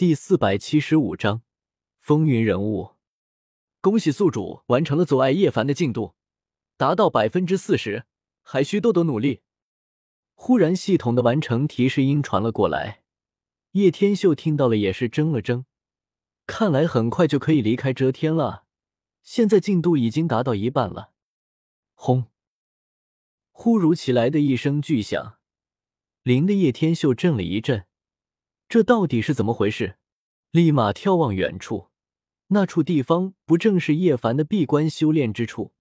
第四百七十五章风云人物。恭喜宿主完成了阻碍叶凡的进度，达到百分之四十，还需多多努力。忽然，系统的完成提示音传了过来。叶天秀听到了，也是怔了怔。看来很快就可以离开遮天了。现在进度已经达到一半了。轰！忽如其来的一声巨响，灵的叶天秀震了一震。这到底是怎么回事？立马眺望远处，那处地方不正是叶凡的闭关修炼之处？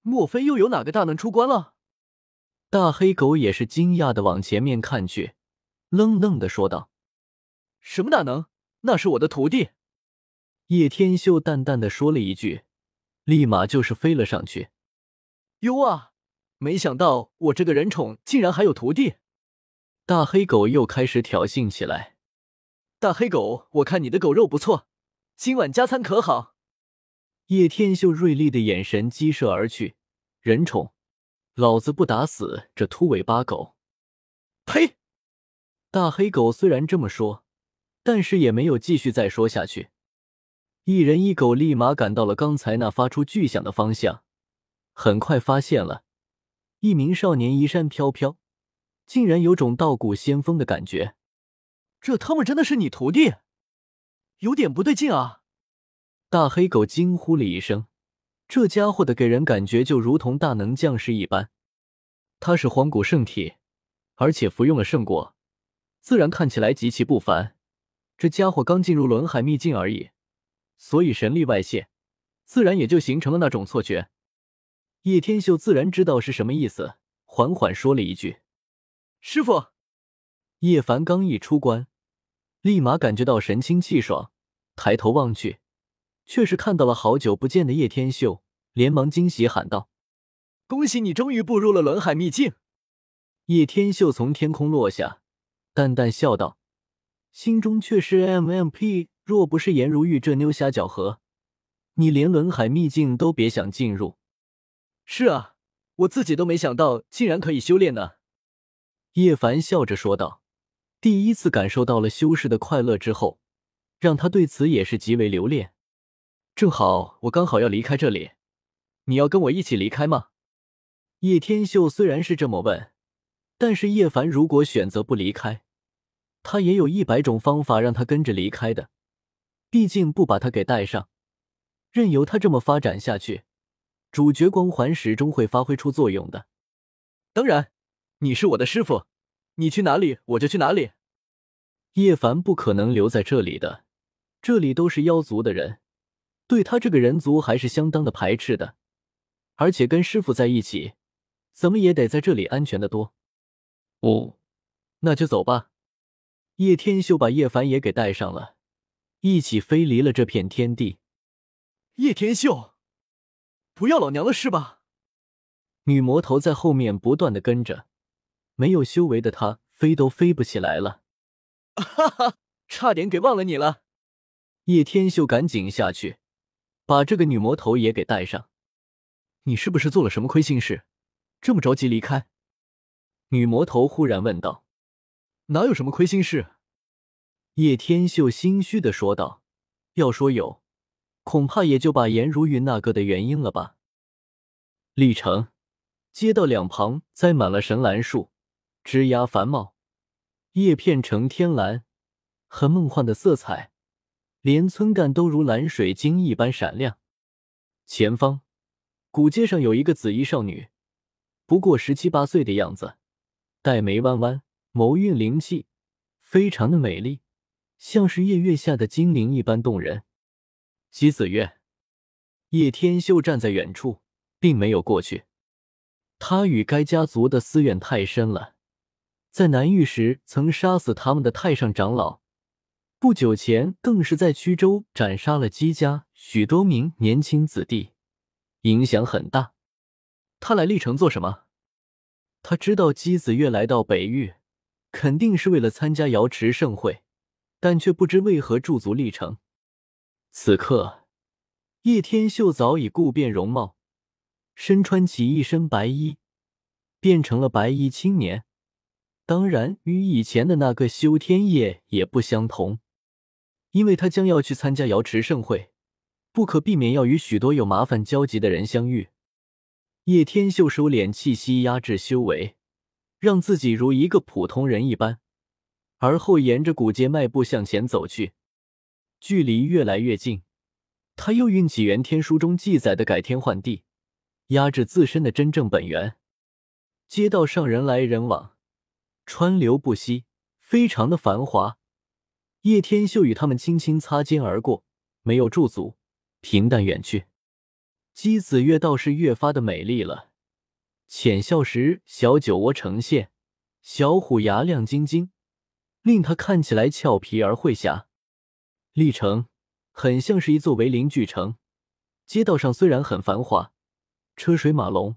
莫非又有哪个大能出关了？大黑狗也是惊讶的往前面看去，愣愣的说道：“什么大能？那是我的徒弟。”叶天秀淡淡的说了一句，立马就是飞了上去。哟啊！没想到我这个人宠竟然还有徒弟。大黑狗又开始挑衅起来。大黑狗，我看你的狗肉不错，今晚加餐可好？叶天秀锐利的眼神激射而去。人宠，老子不打死这秃尾巴狗！呸！大黑狗虽然这么说，但是也没有继续再说下去。一人一狗立马赶到了刚才那发出巨响的方向，很快发现了一名少年衣衫飘飘。竟然有种道骨仙风的感觉，这他妈真的是你徒弟？有点不对劲啊！大黑狗惊呼了一声，这家伙的给人感觉就如同大能将士一般。他是荒古圣体，而且服用了圣果，自然看起来极其不凡。这家伙刚进入轮海秘境而已，所以神力外泄，自然也就形成了那种错觉。叶天秀自然知道是什么意思，缓缓说了一句。师傅，叶凡刚一出关，立马感觉到神清气爽，抬头望去，却是看到了好久不见的叶天秀，连忙惊喜喊道：“恭喜你终于步入了轮海秘境！”叶天秀从天空落下，淡淡笑道，心中却是 M M P。若不是颜如玉这妞瞎搅和，你连轮海秘境都别想进入。是啊，我自己都没想到，竟然可以修炼呢。叶凡笑着说道：“第一次感受到了修士的快乐之后，让他对此也是极为留恋。正好我刚好要离开这里，你要跟我一起离开吗？”叶天秀虽然是这么问，但是叶凡如果选择不离开，他也有一百种方法让他跟着离开的。毕竟不把他给带上，任由他这么发展下去，主角光环始终会发挥出作用的。当然。你是我的师傅，你去哪里我就去哪里。叶凡不可能留在这里的，这里都是妖族的人，对他这个人族还是相当的排斥的。而且跟师傅在一起，怎么也得在这里安全的多。哦，那就走吧。叶天秀把叶凡也给带上了，一起飞离了这片天地。叶天秀，不要老娘了是吧？女魔头在后面不断的跟着。没有修为的他，飞都飞不起来了。哈哈，差点给忘了你了。叶天秀赶紧下去，把这个女魔头也给带上。你是不是做了什么亏心事，这么着急离开？女魔头忽然问道。哪有什么亏心事？叶天秀心虚的说道。要说有，恐怕也就把颜如云那个的原因了吧。历城街道两旁栽满了神兰树。枝桠繁茂，叶片呈天蓝，很梦幻的色彩，连村干都如蓝水晶一般闪亮。前方，古街上有一个紫衣少女，不过十七八岁的样子，黛眉弯弯，眸蕴灵气，非常的美丽，像是夜月下的精灵一般动人。姬子月，叶天秀站在远处，并没有过去，他与该家族的私怨太深了。在南域时曾杀死他们的太上长老，不久前更是在曲州斩杀了姬家许多名年轻子弟，影响很大。他来历城做什么？他知道姬子月来到北域，肯定是为了参加瑶池盛会，但却不知为何驻足历城。此刻，叶天秀早已故变容貌，身穿起一身白衣，变成了白衣青年。当然，与以前的那个修天叶也不相同。因为他将要去参加瑶池盛会，不可避免要与许多有麻烦交集的人相遇。叶天秀收敛气息，压制修为，让自己如一个普通人一般，而后沿着古街迈步向前走去。距离越来越近，他又运起元天书中记载的改天换地，压制自身的真正本源。街道上人来人往，川流不息，非常的繁华。叶天秀与他们轻轻擦肩而过，没有驻足，平淡远去。姬子月倒是越发的美丽了，浅笑时小酒窝呈现，小虎牙亮晶晶，令她看起来俏皮而慧霞。历城很像是一座为邻巨城，街道上虽然很繁华，车水马龙，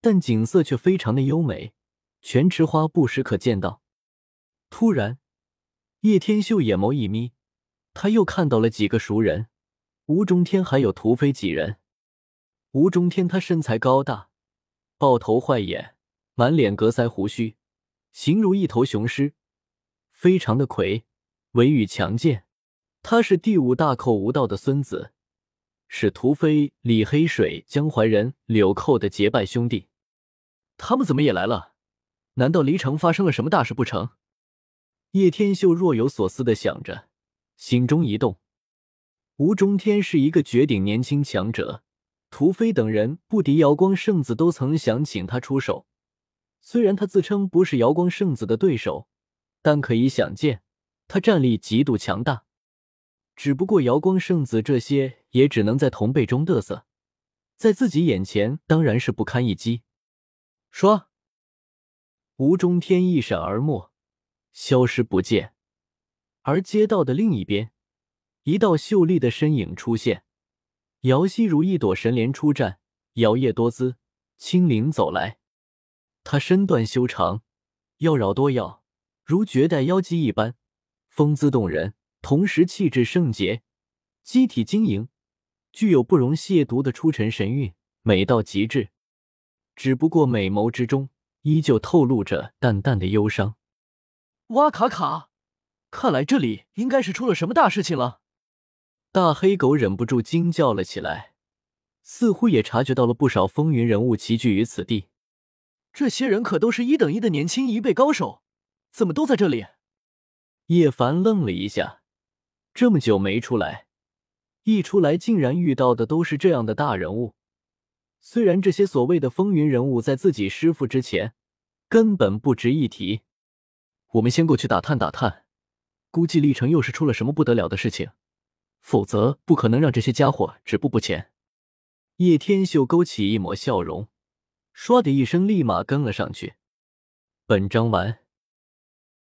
但景色却非常的优美，全池花不时可见到。突然，叶天秀眼眸一眯，他又看到了几个熟人，吴中天还有屠飞几人。吴中天，他身材高大，豹头坏眼，满脸格腮胡须，形如一头雄狮，非常的魁伟与强健。他是第五大寇吴道的孙子，是屠飞、李黑水、江淮人柳寇的结拜兄弟。他们怎么也来了？难道离城发生了什么大事不成？叶天秀若有所思的想着，心中一动。吴中天是一个绝顶年轻强者。屠飞等人不敌瑶光圣子，都曾想请他出手。虽然他自称不是瑶光圣子的对手，但可以想见，他战力极度强大。只不过瑶光圣子这些也只能在同辈中嘚瑟，在自己眼前当然是不堪一击。说，吴中天一闪而没，消失不见。而街道的另一边，一道秀丽的身影出现。瑶溪如一朵神莲出战，摇曳多姿，轻灵走来。她身段修长，妖娆多妖，如绝代妖姬一般，风姿动人，同时气质圣洁，机体晶莹，具有不容亵渎的出尘神韵，美到极致。只不过美眸之中依旧透露着淡淡的忧伤。哇卡卡，看来这里应该是出了什么大事情了。大黑狗忍不住惊叫了起来，似乎也察觉到了不少风云人物齐聚于此地。这些人可都是一等一的年轻一辈高手，怎么都在这里？叶凡愣了一下，这么久没出来，一出来竟然遇到的都是这样的大人物。虽然这些所谓的风云人物在自己师傅之前根本不值一提，我们先过去打探打探，估计历城又是出了什么不得了的事情。否则不可能让这些家伙止步不前。叶天秀勾起一抹笑容，唰的一声，立马跟了上去。本章完。